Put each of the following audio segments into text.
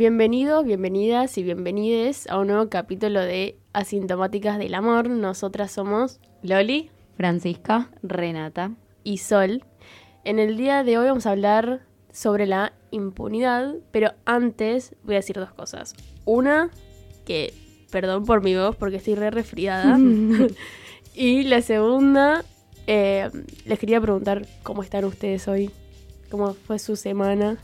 Bienvenidos, bienvenidas y bienvenides a un nuevo capítulo de Asintomáticas del Amor. Nosotras somos Loli Francisca, Renata. y Sol. En el día de hoy vamos a hablar sobre la impunidad, pero antes voy a decir dos cosas. Una, que perdón por mi voz porque estoy re resfriada. y la segunda, eh, les quería preguntar cómo están ustedes hoy, cómo fue su semana.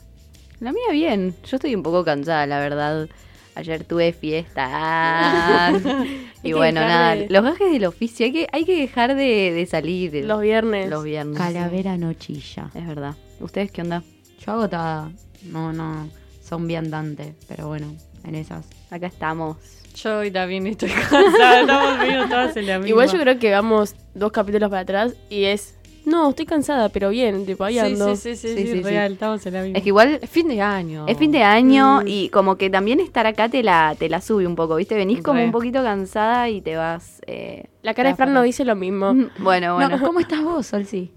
La mía bien. Yo estoy un poco cansada, la verdad. Ayer tuve fiesta. Y bueno, nada. de- Los gajes del oficio. Hay que, hay que dejar de, de salir. Los viernes. los viernes. calavera nochilla. Es verdad. ¿Ustedes qué onda? Yo agotada. No, no. Son bien Dante, pero bueno, en esas. Acá estamos. Yo hoy también estoy cansada, estamos medio todas en la misma. Igual yo creo que vamos dos capítulos para atrás y es. No, estoy cansada, pero bien, tipo ahí ando. sí, sí, sí, Sí, sí, sí, sí. real, estamos en la misma. Es que igual Es fin de año. es fin de año Mm. y como que también estar acá te la, te la sube un poco, ¿viste? Venís como Re. un poquito cansada y te vas. eh, La cara de Fran no dice lo mismo. Bueno, bueno. No, ¿Cómo estás vos, Solsi?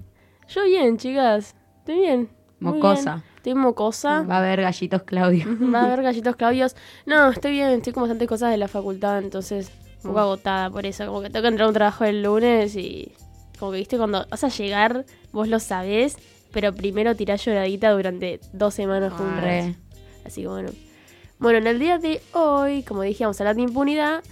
Yo bien, chicas. Estoy bien. Mocosa. bien. Estoy mocosa. Va a haber gallitos Claudio. Va a haber gallitos Claudios. No, estoy bien. Estoy con bastantes cosas de la facultad, entonces un poco agotada por eso. Como que tengo que entrar a un trabajo el lunes y. Como que viste, cuando vas a llegar, vos lo sabés, pero primero tirás lloradita durante dos semanas juntas. Re. Así que bueno. Bueno, en el día de hoy, como dije, vamos a hablar de impunidad.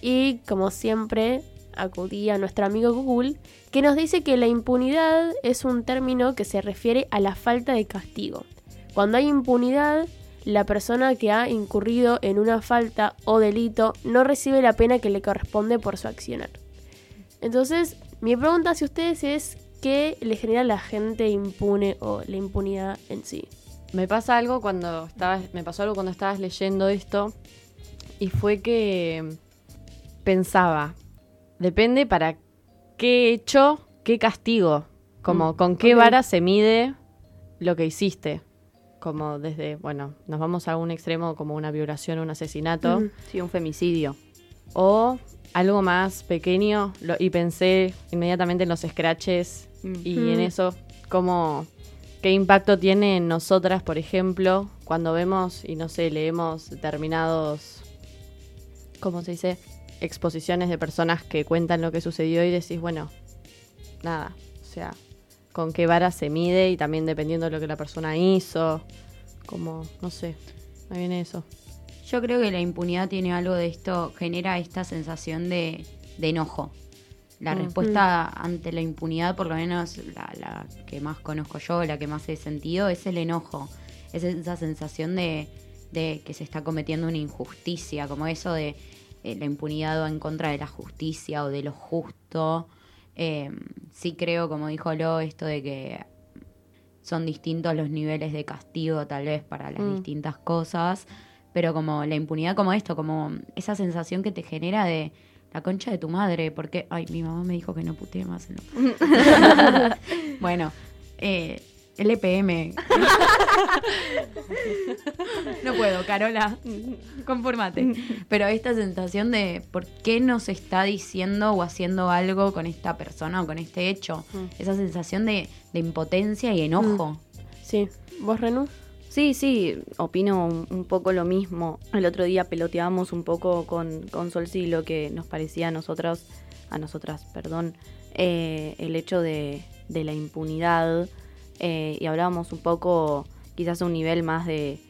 Y como siempre, acudí a nuestro amigo Google, que nos dice que la impunidad es un término que se refiere a la falta de castigo. Cuando hay impunidad, la persona que ha incurrido en una falta o delito no recibe la pena que le corresponde por su accionar. Entonces, mi pregunta hacia ustedes es, ¿qué le genera a la gente impune o la impunidad en sí? Me pasa algo cuando estabas, me pasó algo cuando estabas leyendo esto y fue que pensaba, depende para qué hecho, qué castigo, como Mm, con qué vara se mide lo que hiciste. Como desde, bueno, nos vamos a un extremo como una violación o un asesinato. Sí, un femicidio. O algo más pequeño lo- y pensé inmediatamente en los scratches y en eso, cómo, qué impacto tiene en nosotras, por ejemplo, cuando vemos y no sé, leemos determinados, ¿cómo se dice? Exposiciones de personas que cuentan lo que sucedió y decís, bueno, nada, o sea, con qué vara se mide y también dependiendo de lo que la persona hizo, como, no sé, me viene eso. Yo creo que la impunidad tiene algo de esto, genera esta sensación de, de enojo. La respuesta ante la impunidad, por lo menos la, la que más conozco yo, la que más he sentido, es el enojo. Es esa sensación de, de que se está cometiendo una injusticia, como eso de eh, la impunidad va en contra de la justicia o de lo justo. Eh, sí creo, como dijo Lo, esto de que son distintos los niveles de castigo tal vez para las Mm. distintas cosas, pero como la impunidad como esto, como esa sensación que te genera de la concha de tu madre, porque, ay, mi mamá me dijo que no putee más. en lo- bueno, eh, LPM. no puedo, Carola, conformate. Pero esta sensación de por qué nos está diciendo o haciendo algo con esta persona o con este hecho, Mm. esa sensación de, de impotencia y enojo. Sí. ¿Vos, Renu? Sí, sí, opino un, un poco lo mismo. El otro día peloteábamos un poco con, con Solsi lo que nos parecía a nosotros, a nosotras, perdón, eh, el hecho de, de la impunidad eh, y hablábamos un poco quizás a un nivel más de,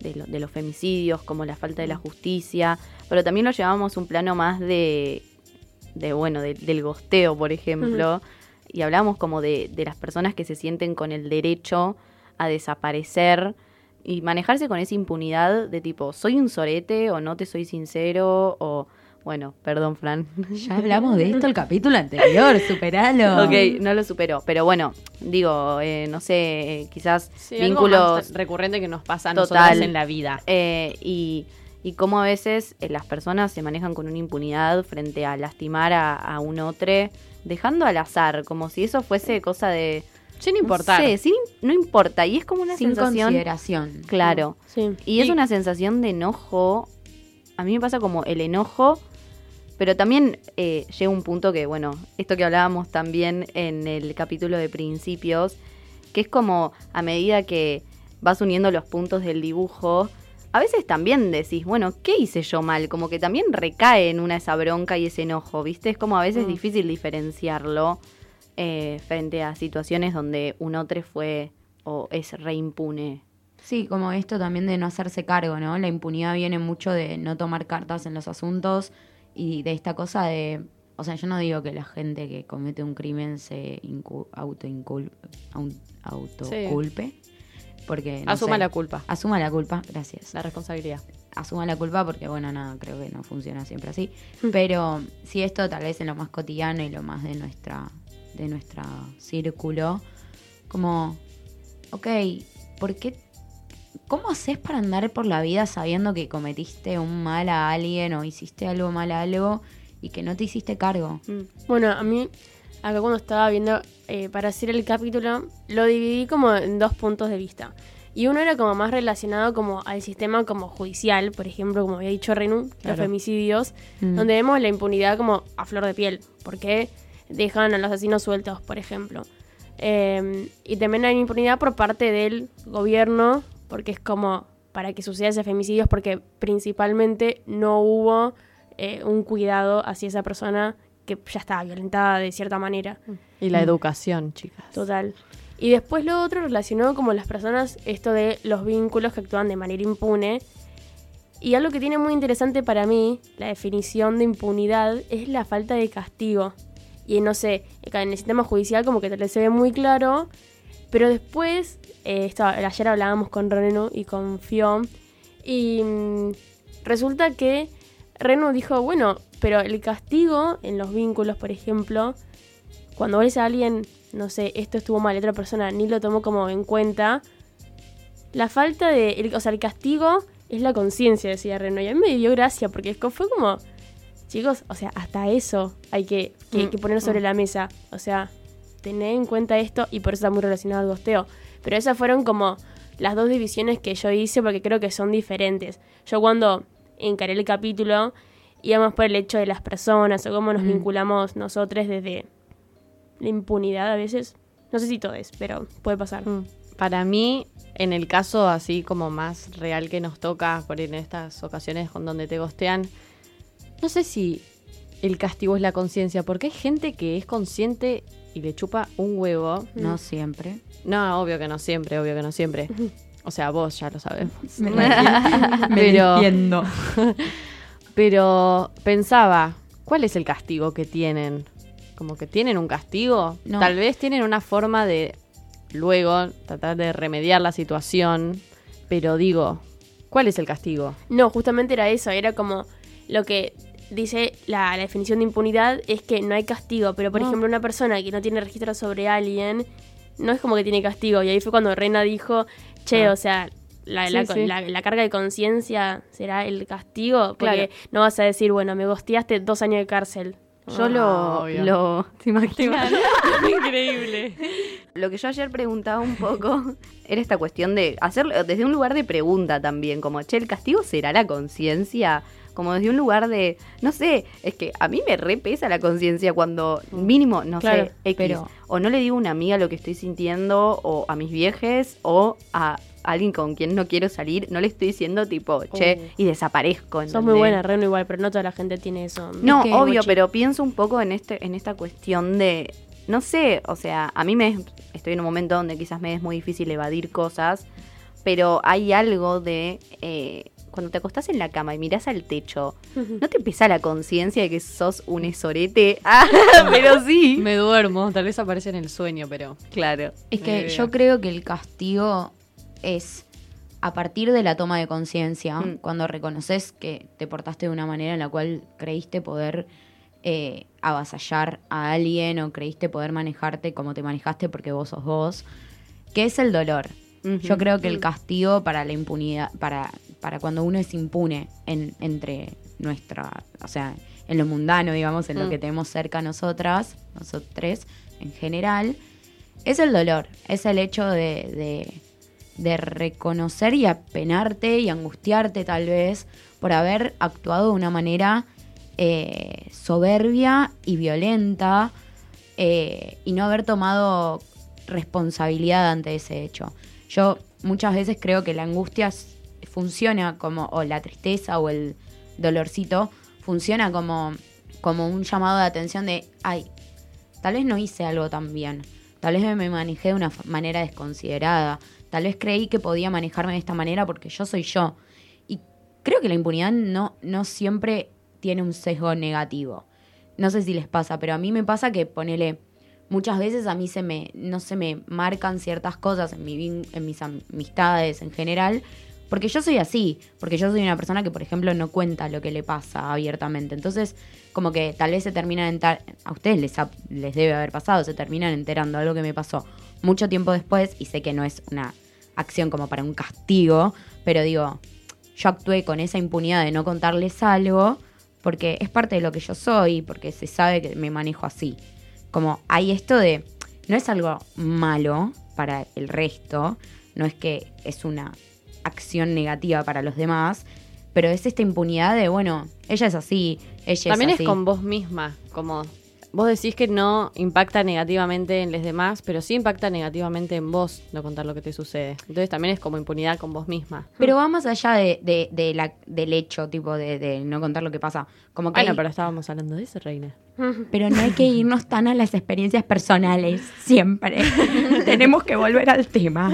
de, lo- de los femicidios, como la falta de la justicia, pero también lo llevábamos a un plano más de, de bueno, de- del gosteo, por ejemplo, y hablábamos como de, de las personas que se sienten con el derecho a desaparecer y manejarse con esa impunidad de tipo, soy un sorete o no te soy sincero o, bueno, perdón, Fran. Ya hablamos de esto el capítulo anterior, superalo. Ok, no lo superó, pero bueno, digo, eh, no sé, eh, quizás Sí, vínculos recurrente que nos pasa a Total. nosotros en la vida. eh, y, y cómo a veces eh, las personas se manejan con una impunidad frente a lastimar a, a un otro, dejando al azar, como si eso fuese cosa de... Sin importar. No sé, sin- no importa, y es como una Sin sensación... consideración. Claro. Sí. Y es una sensación de enojo. A mí me pasa como el enojo, pero también eh, llega un punto que, bueno, esto que hablábamos también en el capítulo de principios, que es como a medida que vas uniendo los puntos del dibujo, a veces también decís, bueno, ¿qué hice yo mal? Como que también recae en una esa bronca y ese enojo, ¿viste? Es como a veces Mm. difícil diferenciarlo eh, frente a situaciones donde un otro fue o es reimpune. Sí, como esto también de no hacerse cargo, ¿no? La impunidad viene mucho de no tomar cartas en los asuntos y de esta cosa de... O sea, yo no digo que la gente que comete un crimen se incu- autoincul- aun- autoculpe, porque... no Asuma sé. la culpa, Asuma la culpa, gracias. la responsabilidad. asuma la culpa porque, bueno, nada, creo que no funciona siempre así. Pero sí, esto tal vez en lo más cotidiano y lo más de nuestra de nuestro círculo, como, ok, ¿por qué? ¿Cómo haces para andar por la vida sabiendo que cometiste un mal a alguien o hiciste algo mal a algo y que no te hiciste cargo? Mm. Bueno, a mí, acá cuando estaba viendo eh, para hacer el capítulo, lo dividí como en dos puntos de vista. Y uno era como más relacionado como al sistema como judicial, por ejemplo, como había dicho Renu, los femicidios, Mm. donde vemos la impunidad como a flor de piel, porque dejan a los asesinos sueltos, por ejemplo. Eh, y también hay impunidad por parte del gobierno, porque es como para que suceda ese femicidios, porque principalmente no hubo eh, un cuidado hacia esa persona que ya estaba violentada de cierta manera. Y la Mm. educación, chicas. Total. Y después lo otro relacionado como las personas, esto de los vínculos que actúan de manera impune. Y algo que tiene muy interesante para mí, la definición de impunidad, es la falta de castigo. Y no sé, en el sistema judicial como que se ve muy claro, pero después, eh, ayer hablábamos con Renu y con Fio, y mm, resulta que Renu dijo, bueno, pero el castigo en los vínculos, por ejemplo, cuando ves a alguien, no sé, esto estuvo mal, otra persona ni lo tomó como en cuenta, la falta de, el- o sea, el castigo es la conciencia, decía Reno, y a mí me dio gracia, porque fue como, chicos, o sea, hasta eso hay que, que, Mm, que poner sobre la mesa, o sea, tener en cuenta esto, y por eso está muy relacionado al gosteo, pero esas fueron como las dos divisiones que yo hice, porque creo que son diferentes. Yo cuando encaré el capítulo, íbamos por el hecho de las personas, o cómo nos Mm. vinculamos nosotros desde la impunidad a veces. No sé si todo es, pero puede pasar. Mm. Para mí, en el caso así como más real que nos toca, por en estas ocasiones con donde te gostean, no sé si el castigo es la conciencia, porque hay gente que es consciente y le chupa un huevo. No siempre. No, obvio que no siempre, obvio que no siempre. O sea, vos ya lo sabemos. Me Pero- entiendo. Pero pensaba, ¿cuál es el castigo que tienen? Como que tienen un castigo. No. Tal vez tienen una forma de luego tratar de remediar la situación. Pero digo, ¿cuál es el castigo? No, justamente era eso, era como lo que dice la, la definición de impunidad es que no hay castigo, pero por No. ejemplo una persona que no tiene registro sobre alguien, no es como que tiene castigo, y ahí fue cuando Reina dijo, che, Ah. o sea, la, Sí, la- sí. la- la carga de conciencia será el castigo, porque Claro. no vas a decir, bueno, me gosteaste dos años de cárcel. Yo Ah, lo, obvio. lo ¿te imaginas? Increíble. Lo que yo ayer preguntaba un poco era esta cuestión de hacerlo desde un lugar de pregunta también, como, che, ¿el castigo será la conciencia? Como desde un lugar de, no sé, es que a mí me repesa la conciencia cuando mínimo, no Claro, sé, X, pero- o no le digo a una amiga lo que estoy sintiendo, o a mis viejes, o a alguien con quien no quiero salir, no le estoy diciendo tipo, che, y desaparezco. Sos muy ¿entendés? buena, Reno, igual, pero no toda la gente tiene eso. No, Es que, obvio, pero pienso un poco en este, en esta cuestión de, no sé, o sea, a mí me es- estoy en un momento donde quizás me es muy difícil evadir cosas, pero hay algo de eh, cuando te acostás en la cama y mirás al techo, ¿no te pesa la conciencia de que sos un esorete? Ah, pero sí. Me duermo, tal vez aparece en el sueño, pero. Claro. Es que yo creo que el castigo es a partir de la toma de conciencia, Mm. cuando reconoces que te portaste de una manera en la cual creíste poder eh, avasallar a alguien o creíste poder manejarte como te manejaste porque vos sos vos, que es el dolor. Yo creo que el castigo para la impunidad, para, para cuando uno es impune en, entre nuestra, o sea, en lo mundano, digamos, en lo Mm. que tenemos cerca a nosotras, nosotros en general, es el dolor, es el hecho de, de, de reconocer y apenarte y angustiarte tal vez por haber actuado de una manera eh, soberbia y violenta eh, y no haber tomado responsabilidad ante ese hecho. Yo muchas veces creo que la angustia funciona como, o la tristeza o el dolorcito, funciona como, como un llamado de atención de, ay, tal vez no hice algo tan bien, tal vez me manejé de una manera desconsiderada, tal vez creí que podía manejarme de esta manera porque yo soy yo. Y creo que la impunidad no, no siempre tiene un sesgo negativo. No sé si les pasa, pero a mí me pasa que ponele, muchas veces a mí se me, no se me marcan ciertas cosas en, mi, en mis amistades en general, porque yo soy así, porque yo soy una persona que, por ejemplo, no cuenta lo que le pasa abiertamente. Entonces, como que tal vez se terminan a ustedes les, les debe haber pasado, se terminan enterando algo que me pasó mucho tiempo después y sé que no es una acción como para un castigo, pero digo, yo actué con esa impunidad de no contarles algo porque es parte de lo que yo soy, porque se sabe que me manejo así. Como hay esto de, no es algo malo para el resto, no es que es una acción negativa para los demás, pero es esta impunidad de, bueno, ella es así, ella También es es, así. con vos misma, como vos decís que no impacta negativamente en los demás, pero sí impacta negativamente en vos no contar lo que te sucede. Entonces también es como impunidad con vos misma. Pero va más allá de, de- de la, del hecho, tipo, de, de no contar lo que pasa. Como que Bueno, hay- pero estábamos hablando de eso, Reina. Pero no hay que irnos tan a las experiencias personales, siempre. Tenemos que volver al tema.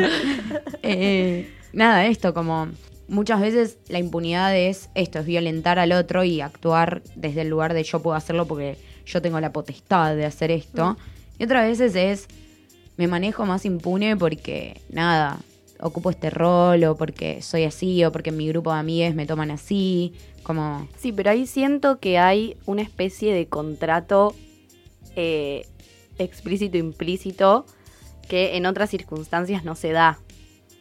Eh, nada, esto, como muchas veces la impunidad es esto, es violentar al otro y actuar desde el lugar de yo puedo hacerlo porque yo tengo la potestad de hacer esto. Y otras veces es, me manejo más impune porque, nada, ocupo este rol o porque soy así o porque en mi grupo de amigas me toman así, como... Sí, pero ahí siento que hay una especie de contrato eh, explícito implícito que en otras circunstancias no se da.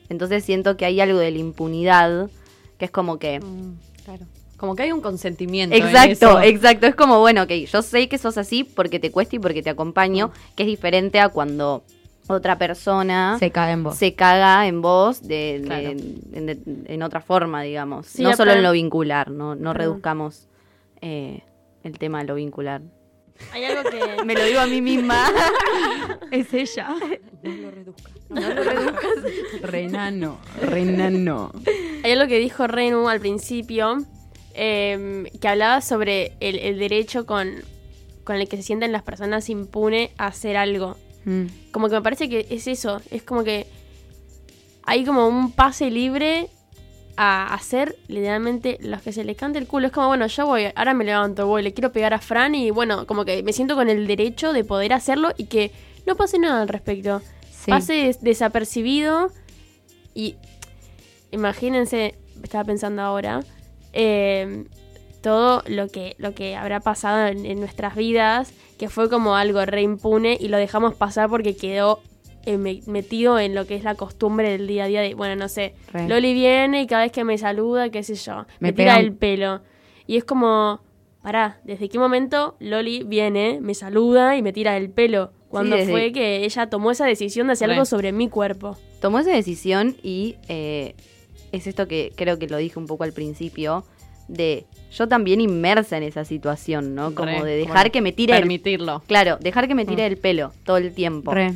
Entonces siento que hay algo de la impunidad que es como que... claro. Como que hay un consentimiento. en Exacto, eso. exacto. Es como, bueno, ok, yo sé que sos así porque te cuesta y porque te acompaño, que es diferente a cuando otra persona Se cae en vos. se caga en vos de, Claro. en, de- en otra forma, digamos. Sí, no solo en lo vincular, no, no reduzcamos eh, el tema de lo vincular. Hay algo que... Me lo digo a mí misma. Es ella. No lo reduzcas. No lo reduzcas. Renano. Renano. Hay algo que dijo Renu al principio, eh, que hablaba sobre el, el derecho con, con el que se sienten las personas impune a hacer algo. Mm. Como que me parece que es eso, es como que hay como un pase libre a hacer literalmente los que se les cante el culo. Es como, bueno, yo voy, ahora me levanto, voy, le quiero pegar a Fran y bueno, como que me siento con el derecho de poder hacerlo y que no pase nada al respecto. Sí. Pase des- desapercibido y imagínense, estaba pensando ahora, eh, todo lo que, lo que habrá pasado en, en nuestras vidas, que fue como algo re impune y lo dejamos pasar porque quedó eh, me- metido en lo que es la costumbre del día a día de, bueno, no sé, Re. Loli viene y cada vez que me saluda, qué sé yo, me, Me tira pega un- el pelo. Y es como, pará, ¿desde qué momento Loli viene, me saluda y me tira el pelo? Cuando fue que ella tomó esa decisión de hacer Re. algo sobre mi cuerpo. Tomó esa decisión y eh, es esto que creo que lo dije un poco al principio, de yo también inmersa en esa situación, ¿no? Como Re, de dejar bueno, que me tire el Permitirlo. Claro, dejar que me tire Mm. el pelo todo el tiempo. Re.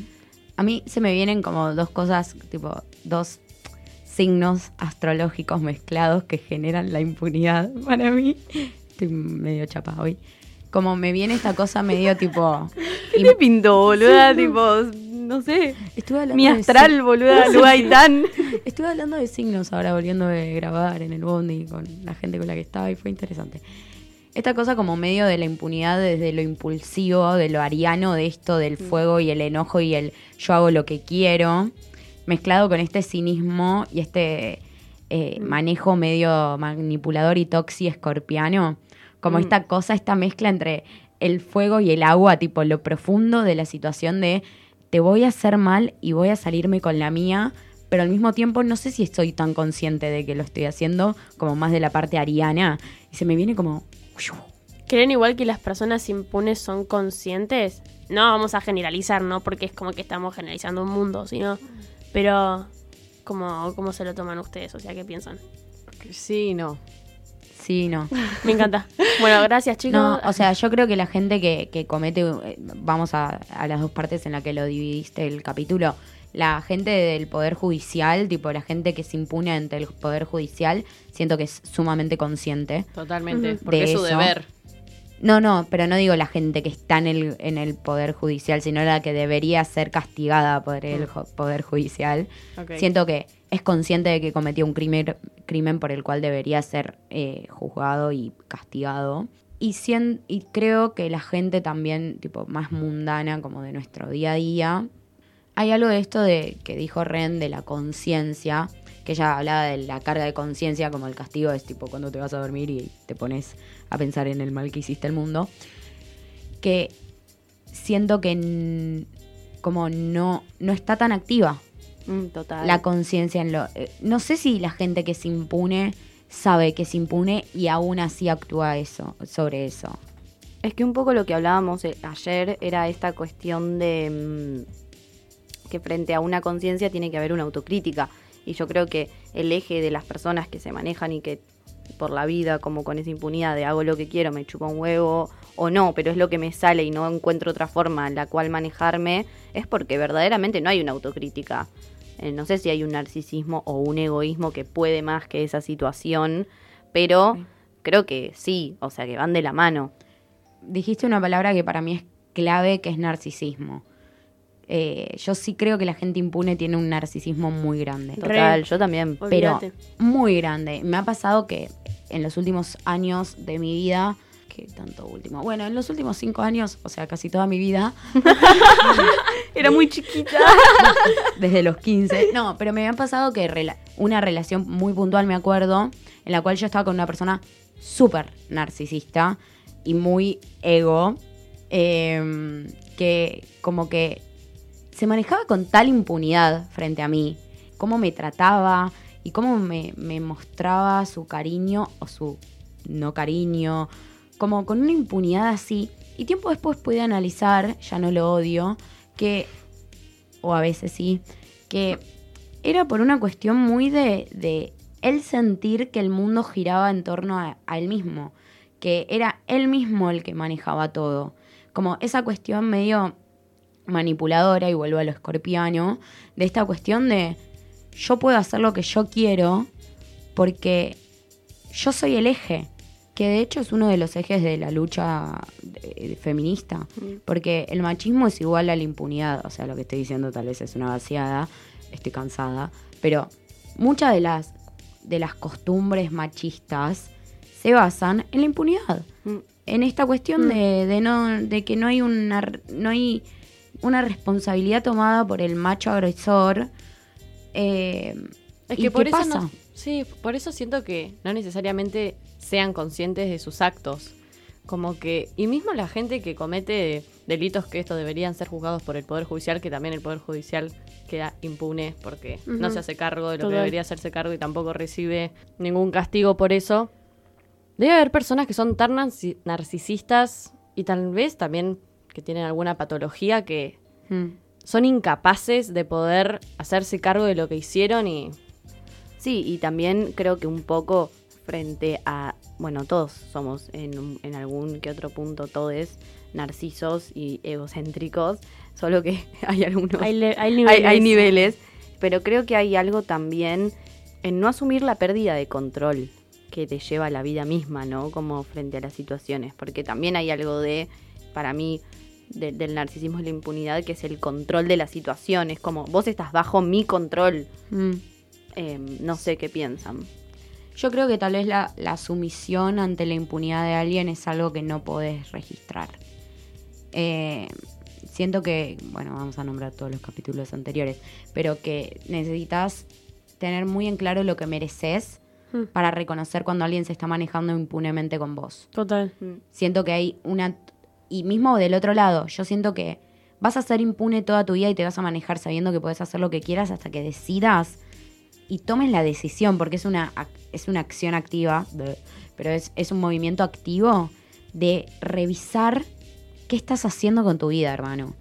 A mí se me vienen como dos cosas, tipo, dos signos astrológicos mezclados que generan la impunidad para mí. Estoy medio chapa hoy. Como me viene esta cosa medio tipo. ¿Qué me pintó, boluda? tipo, no sé. Estuve hablando Mi de astral, boluda, Lugaitán. Estuve hablando de signos ahora, volviendo de grabar en el bondi con la gente con la que estaba y fue interesante. Esta cosa como medio de la impunidad desde lo impulsivo, de lo ariano, de esto del fuego y el enojo y el yo hago lo que quiero, mezclado con este cinismo y este eh, manejo medio manipulador y toxi escorpiano. Como Mm. esta cosa, esta mezcla entre el fuego y el agua, tipo lo profundo de la situación de te voy a hacer mal y voy a salirme con la mía, pero al mismo tiempo no sé si estoy tan consciente de que lo estoy haciendo, como más de la parte ariana, y se me viene como... ¿Creen igual que las personas impunes son conscientes? No vamos a generalizar, ¿no? Porque es como que estamos generalizando un mundo, sino. Pero, ¿cómo, ¿cómo se lo toman ustedes? O sea, ¿qué piensan? Sí, no. Sí, no. Me encanta. Bueno, gracias, chicos. No, o sea, yo creo que la gente que, que comete, eh, vamos a, a las dos partes en las que lo dividiste el capítulo, la gente del Poder Judicial, tipo la gente que se impune ante el Poder Judicial, siento que es sumamente consciente. Totalmente, porque De es su eso. deber. No, no, pero no digo la gente que está en el, en el Poder Judicial, sino la que debería ser castigada por el jo- Poder Judicial. Siento que es consciente de que cometió un crimen, crimen por el cual debería ser eh, juzgado y castigado. Y, sien- y creo que la gente también, tipo, más mundana, como de nuestro día a día, hay algo de esto de que dijo Ren de la conciencia, que ella hablaba de la carga de conciencia como el castigo es tipo cuando te vas a dormir y te pones a pensar en el mal que hiciste al mundo, que siento que como no, no está tan activa Mm, total. la conciencia en lo... eh, no sé si la gente que se impune sabe que se impune y aún así actúa eso, sobre eso. Es que un poco lo que hablábamos eh, ayer era esta cuestión de mm, que frente a una conciencia tiene que haber una autocrítica. Y yo creo que el eje de las personas que se manejan y que por la vida, como con esa impunidad de hago lo que quiero, me chupa un huevo o no, pero es lo que me sale y no encuentro otra forma en la cual manejarme, es porque verdaderamente no hay una autocrítica. Eh, no sé si hay un narcisismo o un egoísmo que puede más que esa situación, pero creo que sí, o sea que van de la mano. Dijiste una palabra que para mí es clave, que es narcisismo. Eh, yo sí creo que la gente impune tiene un narcisismo muy grande. Total, yo también. pero Olvídate. muy grande. Me ha pasado que en los últimos años de mi vida, que tanto último, bueno, en los últimos cinco años, o sea, casi toda mi vida, Era muy chiquita. desde los 15, no, pero me ha pasado que rela- una relación muy puntual, me acuerdo, en la cual yo estaba con una persona súper narcisista y muy ego, eh, que como que se manejaba con tal impunidad frente a mí, cómo me trataba y cómo me, mostraba su cariño o su no cariño, como con una impunidad así. Y tiempo después pude analizar, ya no lo odio, que, o a veces sí, que era por una cuestión muy de, de él sentir que el mundo giraba en torno a, a él mismo, que era él mismo el que manejaba todo. Como esa cuestión medio manipuladora, y vuelvo a lo escorpiano, de esta cuestión de yo puedo hacer lo que yo quiero porque yo soy el eje, que de hecho es uno de los ejes de la lucha eh, feminista, porque el machismo es igual a la impunidad, o sea, lo que estoy diciendo tal vez es una vaciada, estoy cansada, pero muchas de las, de las costumbres machistas se basan en la impunidad Mm. en esta cuestión de, de no de que no hay una no hay una responsabilidad tomada por el macho agresor eh, Es ¿y que por qué eso pasa? no- sí, por eso siento que no necesariamente sean conscientes de sus actos. Como que, y mismo la gente que comete delitos que estos deberían ser juzgados por el Poder Judicial, que también el Poder Judicial queda impune porque no se hace cargo de lo que debería hacerse cargo y tampoco recibe ningún castigo por eso. Debe haber personas que son tan narci- narcisistas y tal vez también que tienen alguna patología que Mm. son incapaces de poder hacerse cargo de lo que hicieron y Sí, y también creo que un poco frente a, bueno, todos somos en, en algún que otro punto todos narcisos y egocéntricos, solo que hay algunos, Hay, le- hay hay, niveles. hay niveles, pero creo que hay algo también en no asumir la pérdida de control que te lleva a la vida misma, ¿no? Como frente a las situaciones, porque también hay algo de, para mí, de- del narcisismo y la impunidad, que es el control de las situaciones, como vos estás bajo mi control, Mm. Eh, no sé qué piensan. yo creo que tal vez la, la sumisión ante la impunidad de alguien es algo que no podés registrar Eh, siento que bueno vamos a nombrar todos los capítulos anteriores pero que necesitas tener muy en claro lo que mereces Mm. para reconocer cuando alguien se está manejando impunemente con vos Total. Siento que hay una... Y mismo del otro lado, yo siento que vas a ser impune toda tu vida y te vas a manejar sabiendo que puedes hacer lo que quieras hasta que decidas y tomes la decisión, porque es una, es una acción activa, pero es, es un movimiento activo de revisar qué estás haciendo con tu vida, hermano.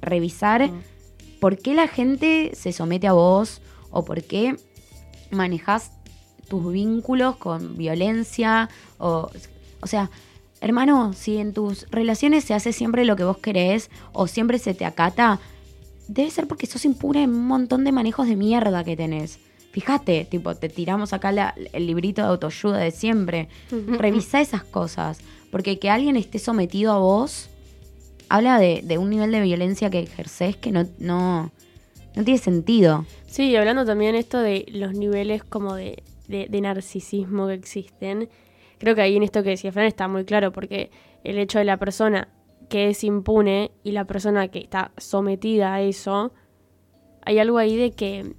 Revisar por qué la gente se somete a vos o por qué manejas tus vínculos con violencia o o sea, hermano, si en tus relaciones se hace siempre lo que vos querés o siempre se te acata, debe ser porque sos impune en un montón de manejos de mierda que tenés. Fíjate, tipo, te tiramos acá la- el librito de autoayuda de siempre. Revisa esas cosas. Porque que alguien esté sometido a vos habla de, de un nivel de violencia que ejerces que no, no, no tiene sentido. Sí, y hablando también esto de los niveles como de, de- de narcisismo que existen, creo que ahí en esto que decía Fran está muy claro, porque el hecho de la persona que es impune y la persona que está sometida a eso, hay algo ahí de que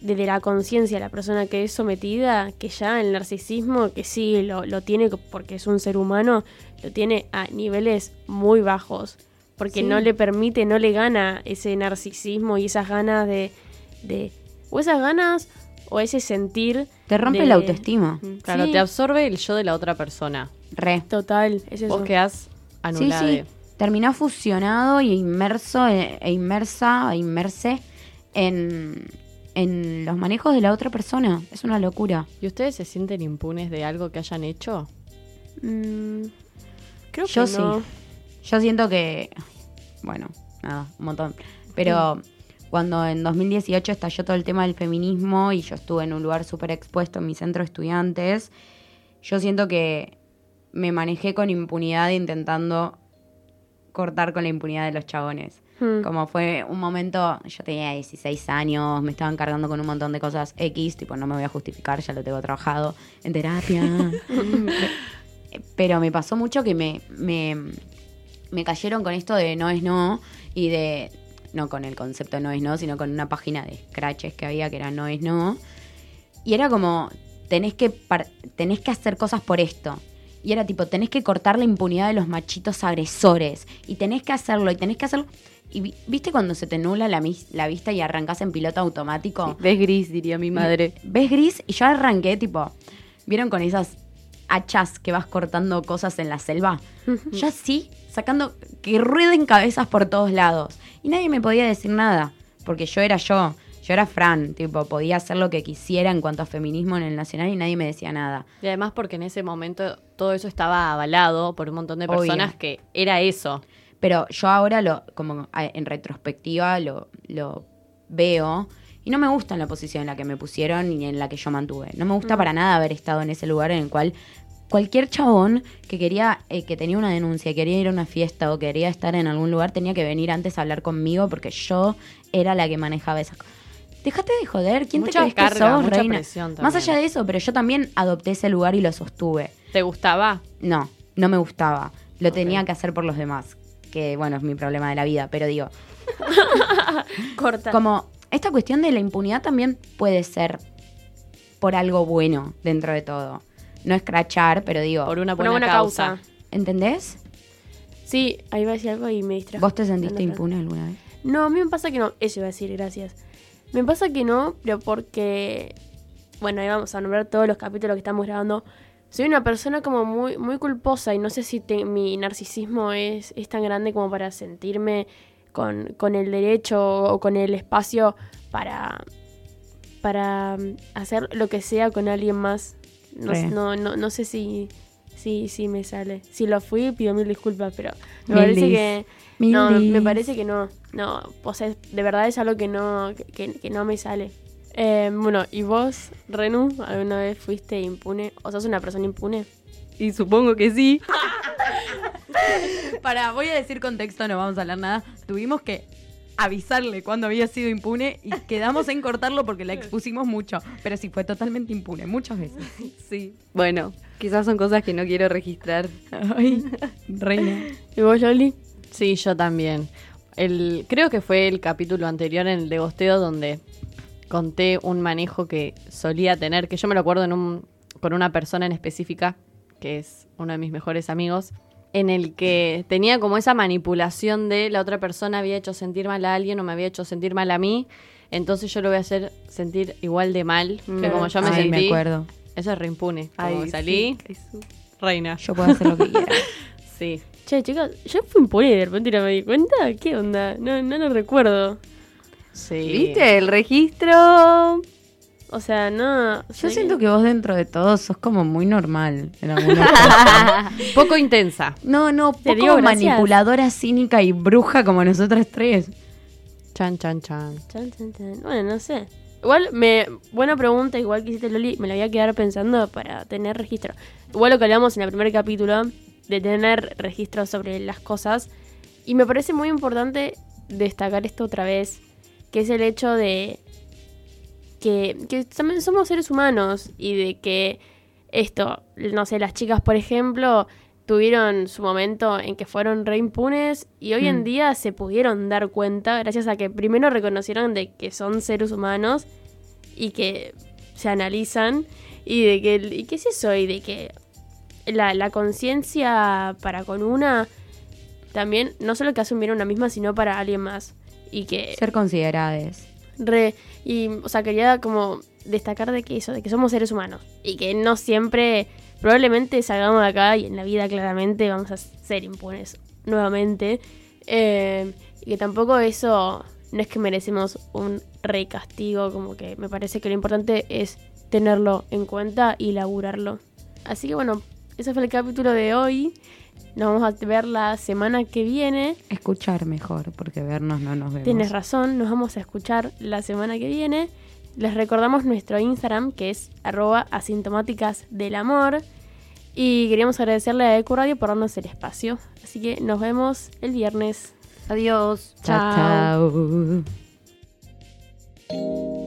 desde la conciencia la persona que es sometida, que ya el narcisismo, que sí lo, lo tiene porque es un ser humano, lo tiene a niveles muy bajos, porque Sí. no le permite, no le gana ese narcisismo y esas ganas de, de o esas ganas o ese sentir Te rompe de- la autoestima. Claro, Sí. te absorbe el yo de la otra persona. Re. total, es eso. Vos quedás anulada. Sí, sí. Terminás fusionado y inmerso e, e inmersa, e inmerse en, en los manejos de la otra persona. Es una locura. ¿Y ustedes se sienten impunes de algo que hayan hecho? Mm, creo Yo que no. sí. Yo siento que. Bueno, nada, un montón. Pero cuando en 2018 estalló todo el tema del feminismo y yo estuve en un lugar súper expuesto en mi centro de estudiantes, yo siento que me manejé con impunidad intentando cortar con la impunidad de los chabones. Mm. Como fue un momento, yo tenía 16 años, me estaban cargando con un montón de cosas X, tipo no me voy a justificar, ya lo tengo trabajado en terapia. Pero me pasó mucho que me, me, me cayeron con esto de no es no y de, no con el concepto no es no, sino con una página de scratches que había que era no es no. Y era como, tenés que, tenés que hacer cosas por esto. Y era tipo, tenés que cortar la impunidad de los machitos agresores. Y tenés que hacerlo, y tenés que hacerlo. Y vi- viste cuando se te nula la, la vista y arrancas en piloto automático. Ves gris, diría mi madre. ¿Ves gris? Y yo arranqué, tipo, ¿vieron con esas hachas que vas cortando cosas en la selva? yo así, sacando que rueden cabezas por todos lados. Y nadie me podía decir nada, porque yo era yo. Yo era Fran, tipo, podía hacer lo que quisiera en cuanto a feminismo en el nacional y nadie me decía nada. Y además porque en ese momento todo eso estaba avalado por un montón de Obvio. personas que era eso. Pero yo ahora lo, como en retrospectiva, lo, lo veo y no me gusta en la posición en la que me pusieron ni en la que yo mantuve. No me gusta para nada haber estado en ese lugar en el cual cualquier chabón que quería, eh, que tenía una denuncia, quería ir a una fiesta o quería estar en algún lugar, tenía que venir antes a hablar conmigo porque yo era la que manejaba esa cosa. Déjate de joder, ¿quién Mucha te crees que carga, sos, mucha reina? Más allá de eso, pero yo también adopté ese lugar y lo sostuve. ¿Te gustaba? No, no me gustaba. Lo tenía que hacer por los demás. Que bueno, es mi problema de la vida, pero digo, Corta. como esta cuestión de la impunidad también puede ser por algo bueno dentro de todo. No escrachar, pero digo, Por una Una buena, buena causa. causa. ¿entendés? Sí, ahí iba a decir algo y me distrajo. ¿Vos te sentiste impune alguna vez? No, a mí me pasa que no. Eso iba a decir, gracias. Me pasa que no, pero porque. Bueno, ahí vamos a nombrar todos los capítulos que estamos grabando. Soy una persona como muy, muy culposa y no sé si te- mi narcisismo es, es tan grande como para sentirme con, con el derecho o con el espacio para, para mm, hacer lo que sea con alguien más. No, Re. no, no, no sé si, si, si me sale. Si lo fui, pido mil disculpas, pero me Mil parece que... No, me parece que no. No, o sea, de verdad es algo que no, que, que no me sale. Eh, bueno, ¿y vos, Renu, alguna vez fuiste impune? ¿O sos una persona impune? Y supongo que sí. Para, voy a decir contexto, no vamos a hablar nada. Tuvimos que avisarle cuando había sido impune y quedamos en cortarlo porque la expusimos mucho. Pero sí, fue totalmente impune, muchas veces. Sí. Bueno, quizás son cosas que no quiero registrar. Ay, reina. ¿Y vos, Loli? Sí, yo también. El, creo que fue el capítulo anterior en el de Gosteo donde conté un manejo que solía tener, que yo me lo acuerdo en un, con una persona en específica, que es uno de mis mejores amigos, en el que tenía como esa manipulación de la otra persona había hecho sentir mal a alguien o me había hecho sentir mal a mí, entonces yo lo voy a hacer sentir igual de mal que Mm. como yo me Ay, sentí. me acuerdo. Eso es reimpune. Como Ay, salí, sí. Ay, su- reina. Yo puedo hacer lo que quiera. Sí. Che, chicos, yo fui impune y de repente no me di cuenta. ¿Qué onda? No, no lo recuerdo. Sí. ¿Viste? El registro. O sea, no. Yo siento que vos dentro de todo sos como muy normal en. Poco intensa. No, no, poco digo gracias. manipuladora, cínica y bruja como nosotras tres. Chan, chan, chan. Chan, chan, chan. Bueno, no sé. Igual, me, buena pregunta, igual que hiciste Loli, me la voy a quedar pensando para tener registro. Igual lo que hablamos en el primer capítulo, de tener registro sobre las cosas. Y me parece muy importante destacar esto otra vez, que es el hecho de que, que también somos seres humanos y de que esto, no sé, las chicas, por ejemplo, tuvieron su momento en que fueron re impunes y hoy en Mm. día se pudieron dar cuenta gracias a que primero reconocieron de que son seres humanos y que se analizan y de que y qué es eso y de que la, la conciencia para con una también no solo que hace un bien a una misma sino para alguien más y que Ser consideradas. Re, y, o sea, quería como destacar de que eso, de que somos seres humanos. Y que no siempre, probablemente salgamos de acá y en la vida claramente vamos a ser impunes nuevamente. Eh, y que tampoco eso no es que merecemos un re castigo, como que me parece que lo importante es tenerlo en cuenta y laburarlo. Así que bueno, ese fue el capítulo de hoy. Nos vamos a ver la semana que viene. Escuchar mejor, porque vernos no nos vemos. Tienes razón, nos vamos a escuchar la semana que viene. Les recordamos nuestro Instagram que es arroba asintomáticas del amor. Y queríamos agradecerle a EcuRadio por darnos el espacio. Así que nos vemos el viernes. Adiós. Chao, chao.